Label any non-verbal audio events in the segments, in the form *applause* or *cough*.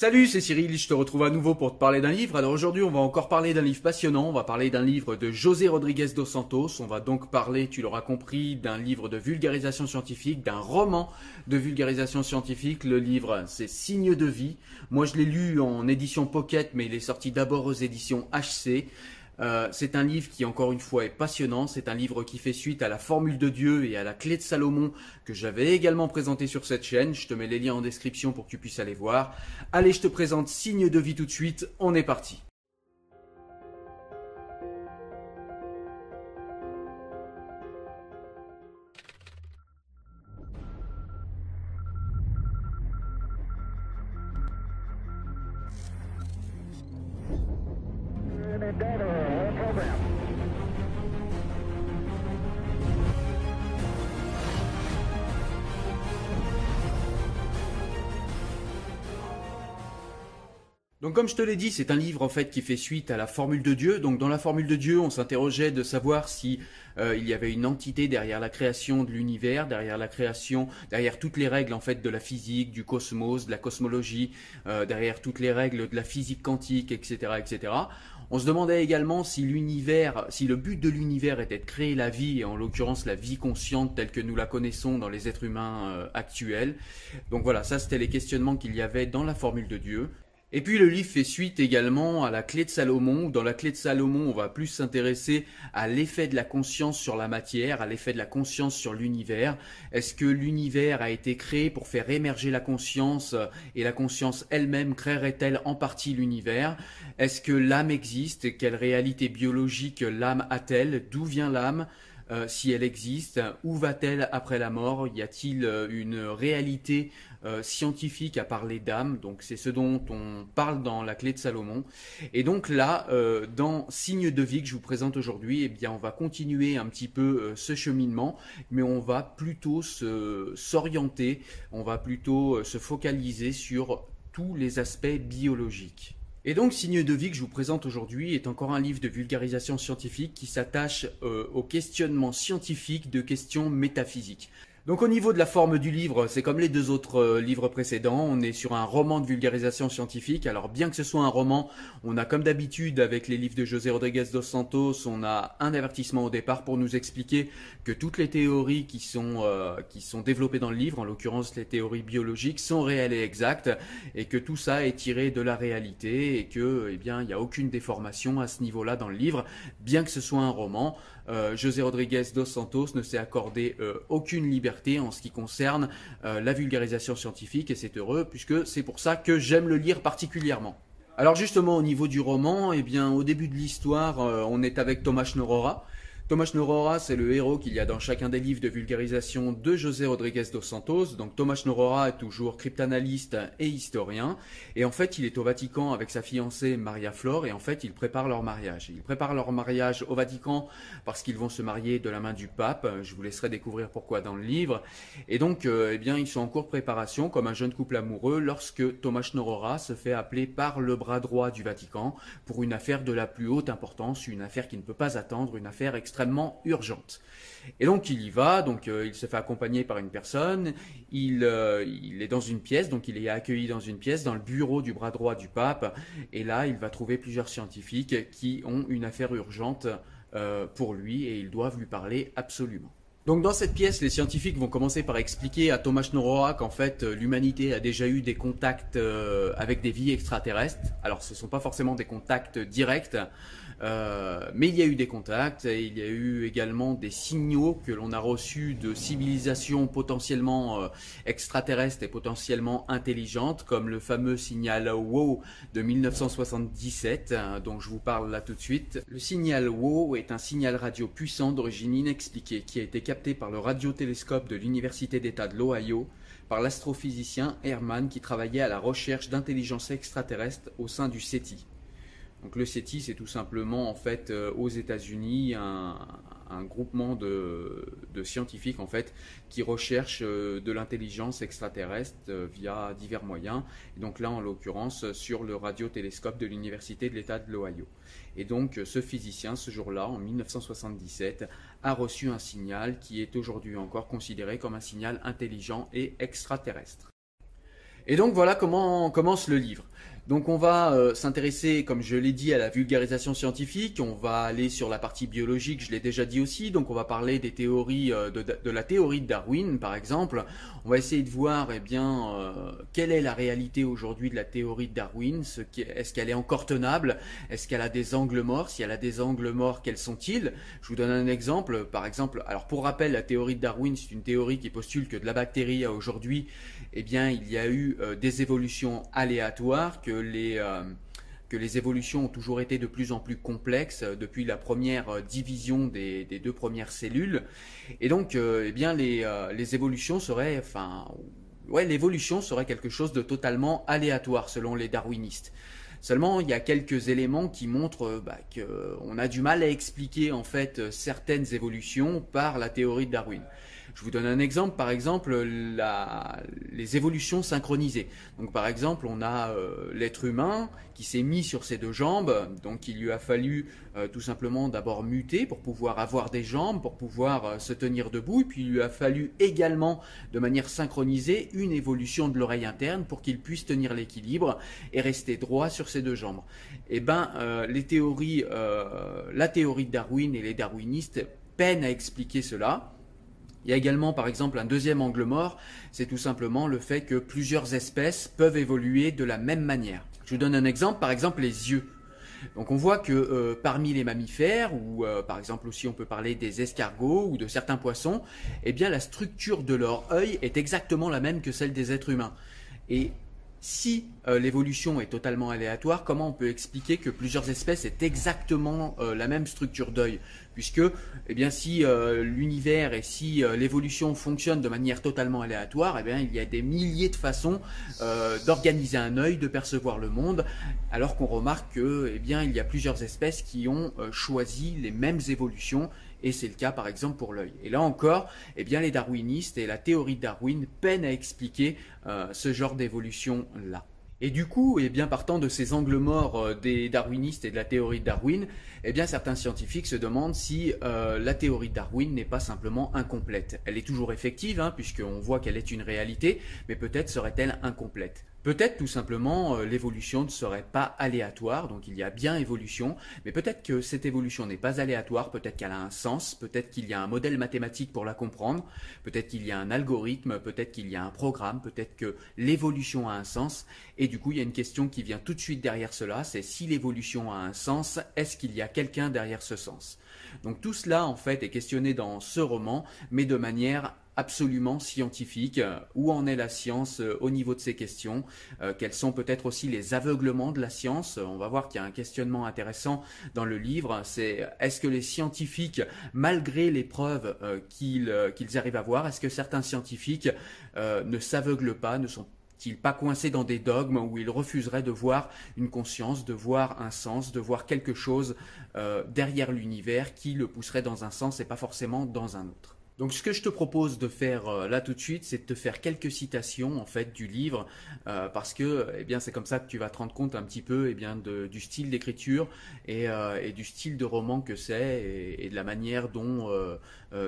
Salut, c'est Cyril, je te retrouve à nouveau pour te parler d'un livre. Alors aujourd'hui, on va encore parler d'un livre passionnant, on va parler d'un livre de José Rodriguez dos Santos, on va donc parler, tu l'auras compris, d'un livre de vulgarisation scientifique, d'un roman de vulgarisation scientifique. Le livre, c'est Signes de vie. Moi, je l'ai lu en édition Pocket, mais il est sorti d'abord aux éditions HC. Euh, c'est un livre qui, encore une fois, est passionnant. C'est un livre qui fait suite à la formule de Dieu et à la clé de Salomon que j'avais également présenté sur cette chaîne. Je te mets les liens en description pour que tu puisses aller voir. Allez, je te présente Signe de vie tout de suite. On est parti. Donc comme je te l'ai dit, c'est un livre en fait qui fait suite à la formule de Dieu. Donc dans la formule de Dieu, on s'interrogeait de savoir si euh, il y avait une entité derrière la création de l'univers, derrière la création, derrière toutes les règles en fait de la physique, du cosmos, de la cosmologie, euh, derrière toutes les règles de la physique quantique, etc., etc. On se demandait également si l'univers, si le but de l'univers était de créer la vie, et en l'occurrence la vie consciente telle que nous la connaissons dans les êtres humains euh, actuels. Donc voilà, ça c'était les questionnements qu'il y avait dans la formule de Dieu. Et puis le livre fait suite également à la clé de Salomon. Dans la clé de Salomon, on va plus s'intéresser à l'effet de la conscience sur la matière, à l'effet de la conscience sur l'univers. Est-ce que l'univers a été créé pour faire émerger la conscience et la conscience elle-même créerait-elle en partie l'univers? Est-ce que l'âme existe? Quelle réalité biologique l'âme a-t-elle? D'où vient l'âme euh, si elle existe, où va-t-elle après la mort? Y a-t-il euh, une réalité euh, scientifique à parler d'âme Donc c'est ce dont on parle dans la clé de Salomon. Et donc là, dans Signe de vie que je vous présente aujourd'hui, eh bien on va continuer un petit peu ce cheminement, mais on va plutôt s'orienter, on va plutôt se focaliser sur tous les aspects biologiques. Et donc, Signe de vie que je vous présente aujourd'hui est encore un livre de vulgarisation scientifique qui s'attache euh, au questionnement scientifique de questions métaphysiques. Donc au niveau de la forme du livre, c'est comme les deux autres euh, livres précédents, on est sur un roman de vulgarisation scientifique. Alors bien que ce soit un roman, on a comme d'habitude avec les livres de José Rodriguez dos Santos, on a un avertissement au départ pour nous expliquer que toutes les théories qui sont euh, qui sont développées dans le livre, en l'occurrence les théories biologiques, sont réelles et exactes et que tout ça est tiré de la réalité et que eh bien il n'y a aucune déformation à ce niveau-là dans le livre, bien que ce soit un roman. Euh, José Rodriguez dos Santos ne s'est accordé aucune liberté en ce qui concerne euh, la vulgarisation scientifique et c'est heureux puisque c'est pour ça que j'aime le lire particulièrement. Alors justement au niveau du roman, eh bien au début de l'histoire, euh, on est avec Thomas Norora Thomas Norora, c'est le héros qu'il y a dans chacun des livres de vulgarisation de José Rodriguez dos Santos. Donc Thomas Norora est toujours cryptanalyste et historien. Et en fait, il est au Vatican avec sa fiancée Maria Flore. Et en fait, ils préparent leur mariage. Ils préparent leur mariage au Vatican parce qu'ils vont se marier de la main du pape. Je vous laisserai découvrir pourquoi dans le livre. Et donc, euh, eh bien, ils sont en cours de préparation comme un jeune couple amoureux lorsque Thomas Norora se fait appeler par le bras droit du Vatican pour une affaire de la plus haute importance, une affaire qui ne peut pas attendre, une affaire extrêmement urgente. Et donc il y va, donc euh, il se fait accompagner par une personne, il, euh, il, est dans une pièce, donc il est accueilli dans une pièce, dans le bureau du bras droit du pape, et là il va trouver plusieurs scientifiques qui ont une affaire urgente euh, pour lui et ils doivent lui parler absolument. Donc dans cette pièce, les scientifiques vont commencer par expliquer à Thomas Noroa qu'en fait l'humanité a déjà eu des contacts avec des vies extraterrestres. Alors ce ne sont pas forcément des contacts directs, euh, mais il y a eu des contacts, et il y a eu également des signaux que l'on a reçus de civilisations potentiellement euh, extraterrestres et potentiellement intelligentes, comme le fameux signal WOW de 1977, hein, dont je vous parle là tout de suite. Le signal WOW est un signal radio puissant d'origine inexpliquée qui a été capté par le radiotélescope de l'Université d'État de l'Ohio par l'astrophysicien Herman qui travaillait à la recherche d'intelligence extraterrestre au sein du SETI. Donc le CETI, c'est tout simplement en fait euh, aux États-Unis un, groupement de, scientifiques en fait qui recherchent euh, de l'intelligence extraterrestre euh, via divers moyens. Et donc là, en l'occurrence, sur le radiotélescope de l'université de l'État de l'Ohio. Et donc ce physicien, ce jour-là, en 1977, a reçu un signal qui est aujourd'hui encore considéré comme un signal intelligent et extraterrestre. Et donc voilà comment commence le livre. Donc on va euh, s'intéresser, comme je l'ai dit, à la vulgarisation scientifique. On va aller sur la partie biologique, je l'ai déjà dit aussi. Donc on va parler des théories euh, de, la théorie de Darwin, par exemple. On va essayer de voir, eh bien, euh, quelle est la réalité aujourd'hui de la théorie de Darwin. Est-ce qu'elle est encore tenable? Est-ce qu'elle a des angles morts? Si elle a des angles morts, quels sont-ils? Je vous donne un exemple. Par exemple, alors pour rappel, la théorie de Darwin, c'est une théorie qui postule que de la bactérie à aujourd'hui, eh bien, il y a eu des évolutions aléatoires que les, euh, que les évolutions ont toujours été de plus en plus complexes euh, depuis la première euh, division des, deux premières cellules. Et donc, eh bien, les, les évolutions seraient, enfin, ouais, l'évolution serait quelque chose de totalement aléatoire selon les darwinistes. Seulement, il y a quelques éléments qui montrent bah, qu'on a du mal à expliquer en fait certaines évolutions par la théorie de Darwin. Je vous donne un exemple, par exemple, les évolutions synchronisées. Par exemple, on a euh, l'être humain qui s'est mis sur ses deux jambes, donc il lui a fallu euh, tout simplement d'abord muter pour pouvoir avoir des jambes, pour pouvoir euh, se tenir debout, et puis il lui a fallu également, de manière synchronisée, une évolution de l'oreille interne pour qu'il puisse tenir l'équilibre et rester droit sur ses deux jambes. Eh ben, la théorie de Darwin et les darwinistes peinent à expliquer cela. Il y a également par exemple un deuxième angle mort, c'est tout simplement le fait que plusieurs espèces peuvent évoluer de la même manière. Je vous donne un exemple, par exemple les yeux. Donc on voit que euh, parmi les mammifères, ou euh, par exemple aussi on peut parler des escargots ou de certains poissons, eh bien la structure de leur œil est exactement la même que celle des êtres humains. Et si euh, l'évolution est totalement aléatoire, comment on peut expliquer que plusieurs espèces aient exactement euh, la même structure d'œil? Puisque, eh si euh, l'univers et si l'évolution fonctionne de manière totalement aléatoire, eh il y a des milliers de façons d'organiser un œil, de percevoir le monde, alors qu'on remarque que, eh il y a plusieurs espèces qui ont choisi les mêmes évolutions et c'est le cas par exemple pour l'œil. Et là encore, eh bien, les darwinistes et la théorie de Darwin peinent à expliquer euh, ce genre d'évolution-là. Et du coup, eh bien, partant de ces angles morts euh, des darwinistes et de la théorie de Darwin, eh bien, certains scientifiques se demandent si euh, la théorie de Darwin n'est pas simplement incomplète. Elle est toujours effective, hein, puisqu'on voit qu'elle est une réalité, mais peut-être serait-elle incomplète. Peut-être tout simplement euh, l'évolution ne serait pas aléatoire, donc il y a bien évolution, mais peut-être que cette évolution n'est pas aléatoire, peut-être qu'elle a un sens, peut-être qu'il y a un modèle mathématique pour la comprendre, peut-être qu'il y a un algorithme, peut-être qu'il y a un programme, peut-être que l'évolution a un sens, et du coup il y a une question qui vient tout de suite derrière cela, c'est si l'évolution a un sens, est-ce qu'il y a quelqu'un derrière ce sens? Donc tout cela en fait est questionné dans ce roman, mais de manière absolument scientifique. Où en est la science euh, au niveau de ces questions euh, Quels sont peut-être aussi les aveuglements de la science On va voir qu'il y a un questionnement intéressant dans le livre. C'est est-ce que les scientifiques, malgré les preuves euh, qu'ils arrivent à voir, est-ce que certains scientifiques ne s'aveuglent pas, ne sont ils pas coincés dans des dogmes où ils refuseraient de voir une conscience, de voir un sens, de voir quelque chose derrière l'univers qui le pousserait dans un sens et pas forcément dans un autre? Donc ce que je te propose de faire euh, là tout de suite, c'est de te faire quelques citations en fait du livre, euh, parce que eh bien c'est comme ça que tu vas te rendre compte un petit peu eh bien du style d'écriture euh, et, du style de roman que c'est et, de la manière dont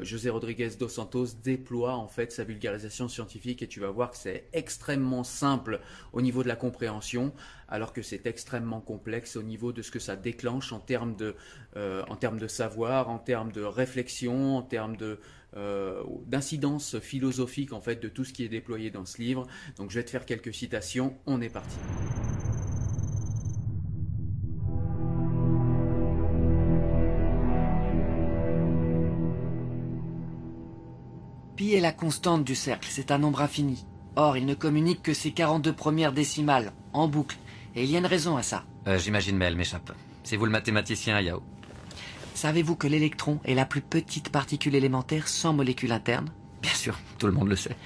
José Rodriguez dos Santos déploie en fait sa vulgarisation scientifique. Et tu vas voir que c'est extrêmement simple au niveau de la compréhension, alors que c'est extrêmement complexe au niveau de ce que ça déclenche en termes de de savoir, en termes de réflexion, en termes de euh, d'incidence philosophique en fait de tout ce qui est déployé dans ce livre. Donc je vais te faire quelques citations, on est parti. Pi est la constante du cercle, c'est un nombre infini. Or, il ne communique que ses 42 premières décimales, en boucle. Et il y a une raison à ça. Euh, J'imagine, mais elle m'échappe. C'est vous le mathématicien, Yao Savez-vous que l'électron est la plus petite particule élémentaire sans molécule interne? Bien sûr, tout le monde le sait.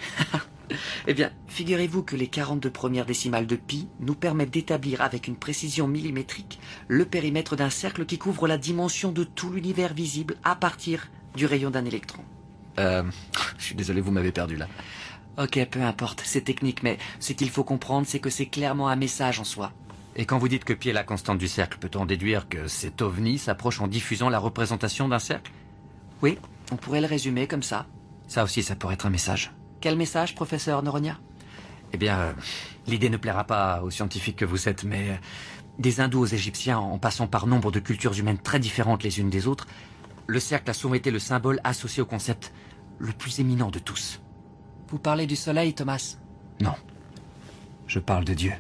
*laughs* eh bien, figurez-vous que les 42 premières décimales de pi nous permettent d'établir avec une précision millimétrique le périmètre d'un cercle qui couvre la dimension de tout l'univers visible à partir du rayon d'un électron. Euh, je suis désolé, vous m'avez perdu là. Ok, peu importe, c'est technique, mais ce qu'il faut comprendre, c'est que c'est clairement un message en soi. Et quand vous dites que pi est la constante du cercle, peut-on déduire que cet ovni s'approche en diffusant la représentation d'un cercle? Oui, on pourrait le résumer comme ça. Ça aussi, ça pourrait être un message. Quel message, professeur Noronia? Eh bien, euh, l'idée ne plaira pas aux scientifiques que vous êtes, mais euh, des hindous aux égyptiens, en passant par nombre de cultures humaines très différentes les unes des autres, le cercle a souvent été le symbole associé au concept le plus éminent de tous. Vous parlez du soleil, Thomas Non. Je parle de Dieu.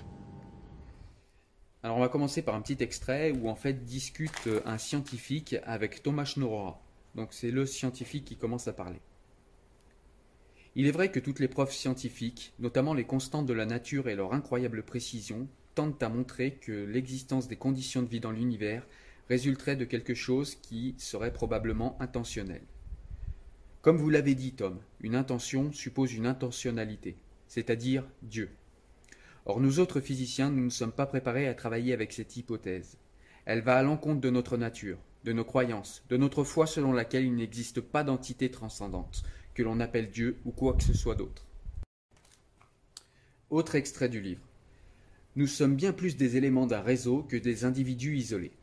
Alors on va commencer par un petit extrait où en fait discute euh, un scientifique avec Thomas Schnorrora. Donc c'est le scientifique qui commence à parler. Il est vrai que toutes les preuves scientifiques, notamment les constantes de la nature et leur incroyable précision, tendent à montrer que l'existence des conditions de vie dans l'univers résulterait de quelque chose qui serait probablement intentionnel. Comme vous l'avez dit, Tom, une intention suppose une intentionnalité, c'est-à-dire Dieu. Or nous autres physiciens, nous ne sommes pas préparés à travailler avec cette hypothèse. Elle va à l'encontre de notre nature, de nos croyances, de notre foi selon laquelle il n'existe pas d'entité transcendante, que l'on appelle Dieu ou quoi que ce soit d'autre. Autre extrait du livre. Nous sommes bien plus des éléments d'un réseau que des individus isolés.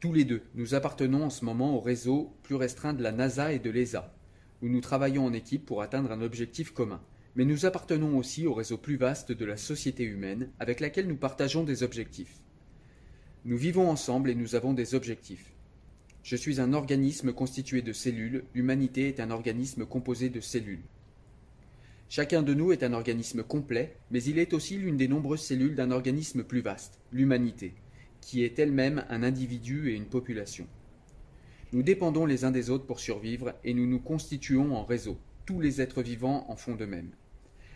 Tous les deux, nous appartenons en ce moment au réseau plus restreint de la NASA et de l'ESA, où nous travaillons en équipe pour atteindre un objectif commun mais nous appartenons aussi au réseau plus vaste de la société humaine avec laquelle nous partageons des objectifs. Nous vivons ensemble et nous avons des objectifs. Je suis un organisme constitué de cellules, l'humanité est un organisme composé de cellules. Chacun de nous est un organisme complet, mais il est aussi l'une des nombreuses cellules d'un organisme plus vaste, l'humanité, qui est elle-même un individu et une population. Nous dépendons les uns des autres pour survivre et nous nous constituons en réseau. Tous les êtres vivants en font de même.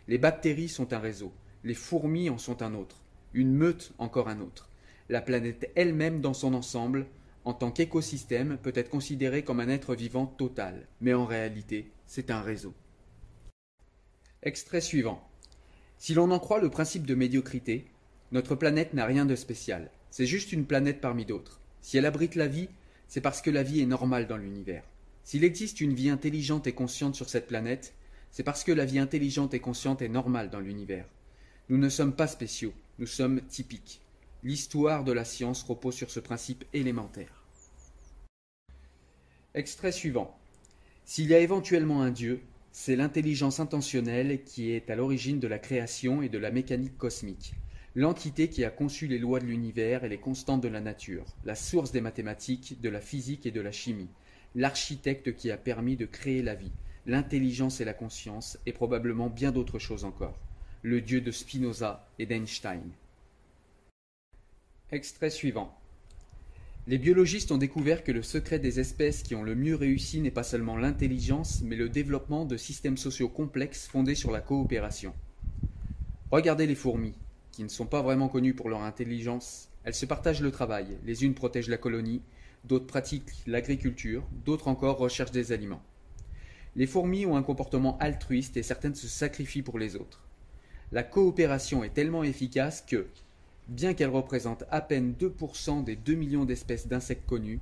Les bactéries sont un réseau, les fourmis en sont un autre, une meute encore un autre. La planète elle-même dans son ensemble, en tant qu'écosystème, peut être considérée comme un être vivant total, mais en réalité, c'est un réseau. Extrait suivant. Si l'on en croit le principe de médiocrité, notre planète n'a rien de spécial. C'est juste une planète parmi d'autres. Si elle abrite la vie, c'est parce que la vie est normale dans l'univers. S'il existe une vie intelligente et consciente sur cette planète, c'est parce que la vie intelligente et consciente est normale dans l'univers. Nous ne sommes pas spéciaux, nous sommes typiques. L'histoire de la science repose sur ce principe élémentaire. Extrait suivant. S'il y a éventuellement un Dieu, c'est l'intelligence intentionnelle qui est à l'origine de la création et de la mécanique cosmique, l'entité qui a conçu les lois de l'univers et les constantes de la nature, la source des mathématiques, de la physique et de la chimie, l'architecte qui a permis de créer la vie, l'intelligence et la conscience, et probablement bien d'autres choses encore. Le Dieu de Spinoza et d'Einstein. Extrait suivant. Les biologistes ont découvert que le secret des espèces qui ont le mieux réussi n'est pas seulement l'intelligence, mais le développement de systèmes sociaux complexes fondés sur la coopération. Regardez les fourmis, ne sont pas vraiment connues pour leur intelligence. Elles se partagent le travail, les unes protègent la colonie, d'autres pratiquent l'agriculture, d'autres encore recherchent des aliments. Les fourmis ont un comportement altruiste et certaines se sacrifient pour les autres. La coopération est tellement efficace que, bien qu'elle représente à peine 2% des 2 millions d'espèces d'insectes connues,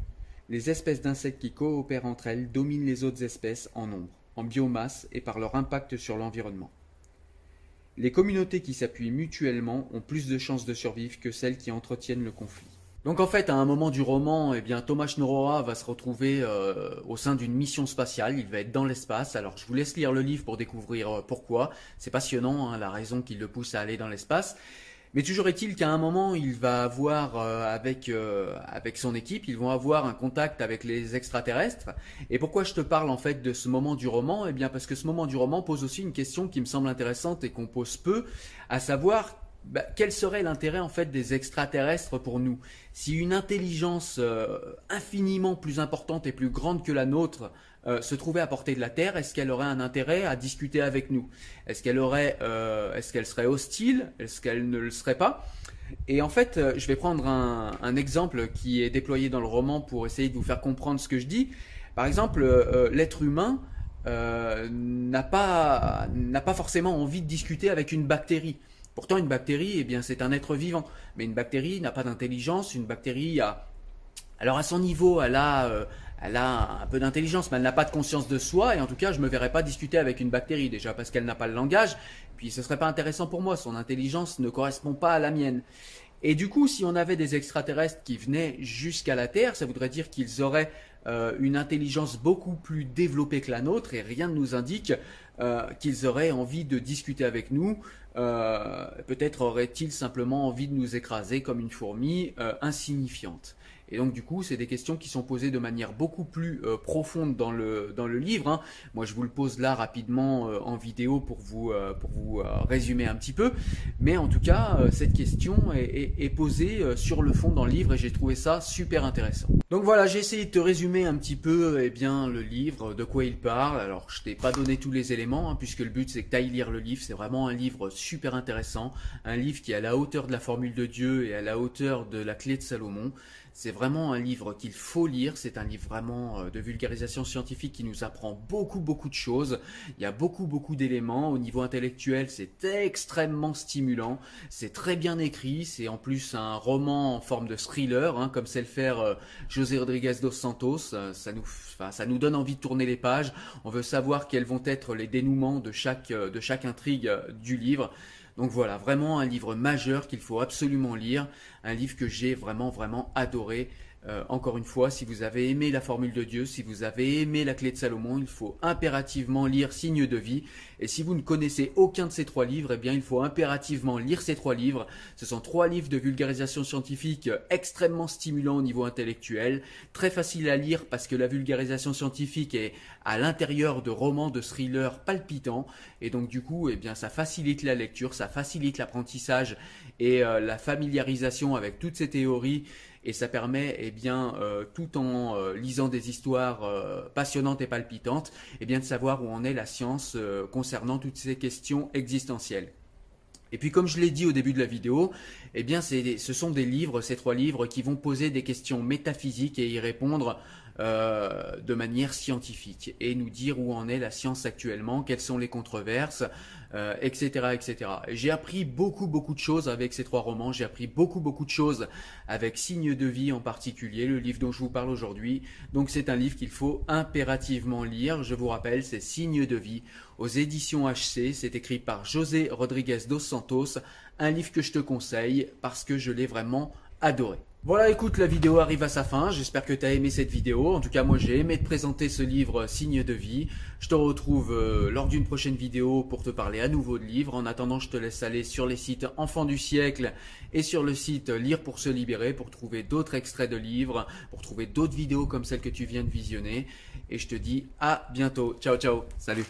les espèces d'insectes qui coopèrent entre elles dominent les autres espèces en nombre, en biomasse et par leur impact sur l'environnement. Les communautés qui s'appuient mutuellement ont plus de chances de survivre que celles qui entretiennent le conflit. Donc en fait, à un moment du roman, eh bien Thomas Schnorroa va se retrouver euh, au sein d'une mission spatiale. Il va être dans l'espace. Alors je vous laisse lire le livre pour découvrir euh, pourquoi. C'est passionnant, hein, la raison qui le pousse à aller dans l'espace. Mais toujours est-il qu'à un moment, il va avoir euh, avec avec son équipe, ils vont avoir un contact avec les extraterrestres. Et pourquoi je te parle en fait de ce moment du roman? Eh bien parce que ce moment du roman pose aussi une question qui me semble intéressante et qu'on pose peu, à savoir bah, quel serait l'intérêt en fait des extraterrestres pour nous? Si une intelligence euh, infiniment plus importante et plus grande que la nôtre euh, se trouvait à portée de la Terre, est-ce qu'elle aurait un intérêt à discuter avec nous? Est-ce qu'elle aurait, euh, est-ce qu'elle serait hostile? Est-ce qu'elle ne le serait pas? Et en fait, je vais prendre un, exemple qui est déployé dans le roman pour essayer de vous faire comprendre ce que je dis. Par exemple, l'être humain n'a pas n'a pas forcément envie de discuter avec une bactérie. Pourtant, une bactérie, eh bien, c'est un être vivant. Mais une bactérie n'a pas d'intelligence. Une bactérie a, alors à son niveau, elle a, euh, elle a un peu d'intelligence, mais elle n'a pas de conscience de soi. Et en tout cas, je me verrais pas discuter avec une bactérie déjà parce qu'elle n'a pas le langage. Puis ce serait pas intéressant pour moi. Son intelligence ne correspond pas à la mienne. Et du coup, si on avait des extraterrestres qui venaient jusqu'à la Terre, ça voudrait dire qu'ils auraient euh, une intelligence beaucoup plus développée que la nôtre, et rien ne nous indique qu'ils auraient envie de discuter avec nous. Peut-être auraient-ils simplement envie de nous écraser comme une fourmi insignifiante. Et donc du coup, c'est des questions qui sont posées de manière beaucoup plus euh, profonde dans le, livre. Hein. Moi, je vous le pose là rapidement euh, en vidéo pour vous, euh, résumer un petit peu. Mais en tout cas, cette question est, est, posée sur le fond dans le livre et j'ai trouvé ça super intéressant. Donc voilà, j'ai essayé de te résumer un petit peu eh bien, le livre, de quoi il parle. Alors, je t'ai pas donné tous les éléments, hein, puisque le but c'est que tu lire le livre. C'est vraiment un livre super intéressant. Un livre qui est à la hauteur de la formule de Dieu et à la hauteur de la clé de Salomon. C'est vraiment un livre qu'il faut lire. C'est un livre vraiment euh, de vulgarisation scientifique qui nous apprend beaucoup, beaucoup de choses. Il y a beaucoup, beaucoup d'éléments. Au niveau intellectuel, c'est extrêmement stimulant. C'est très bien écrit. C'est en plus un roman en forme de thriller, hein, comme sait le faire euh, José Rodriguez dos Santos. Euh, ça nous, ça nous donne envie de tourner les pages. On veut savoir quels vont être les dénouements de chaque, de chaque intrigue du livre. Donc voilà, vraiment un livre majeur qu'il faut absolument lire, un livre que j'ai vraiment vraiment adoré. Euh, encore une fois, si vous avez aimé la formule de Dieu, si vous avez aimé la clé de Salomon, il faut impérativement lire Signe de vie. Et si vous ne connaissez aucun de ces trois livres, eh bien, il faut impérativement lire ces trois livres. Ce sont trois livres de vulgarisation scientifique extrêmement stimulants au niveau intellectuel, très faciles à lire parce que la vulgarisation scientifique est à l'intérieur de romans de thrillers palpitants. Et donc, du coup, eh bien, ça facilite la lecture, ça facilite l'apprentissage et euh, la familiarisation avec toutes ces théories et ça permet, eh bien, euh, tout en euh, lisant des histoires euh, passionnantes et palpitantes, eh bien, de savoir où en est la science concernant toutes ces questions existentielles. Et puis comme je l'ai dit au début de la vidéo, eh bien ce sont des livres, ces trois livres, qui vont poser des questions métaphysiques et y répondre euh, de manière scientifique et nous dire où en est la science actuellement, quelles sont les controverses, etc., euh, etc. J'ai appris beaucoup, beaucoup de choses avec ces trois romans. J'ai appris beaucoup, beaucoup de choses avec Signe de vie en particulier, le livre dont je vous parle aujourd'hui. Donc c'est un livre qu'il faut impérativement lire. Je vous rappelle, c'est Signe de vie aux éditions HC. C'est écrit par José Rodriguez dos Santos. Un livre que je te conseille parce que je l'ai vraiment adoré. Voilà, écoute, la vidéo arrive à sa fin. J'espère que tu as aimé cette vidéo. En tout cas, moi, j'ai aimé te présenter ce livre Signe de vie. Je te retrouve euh, lors d'une prochaine vidéo pour te parler à nouveau de livres. En attendant, je te laisse aller sur les sites Enfants du siècle et sur le site Lire pour se libérer pour trouver d'autres extraits de livres, pour trouver d'autres vidéos comme celle que tu viens de visionner. Et je te dis à bientôt. Ciao, ciao. Salut.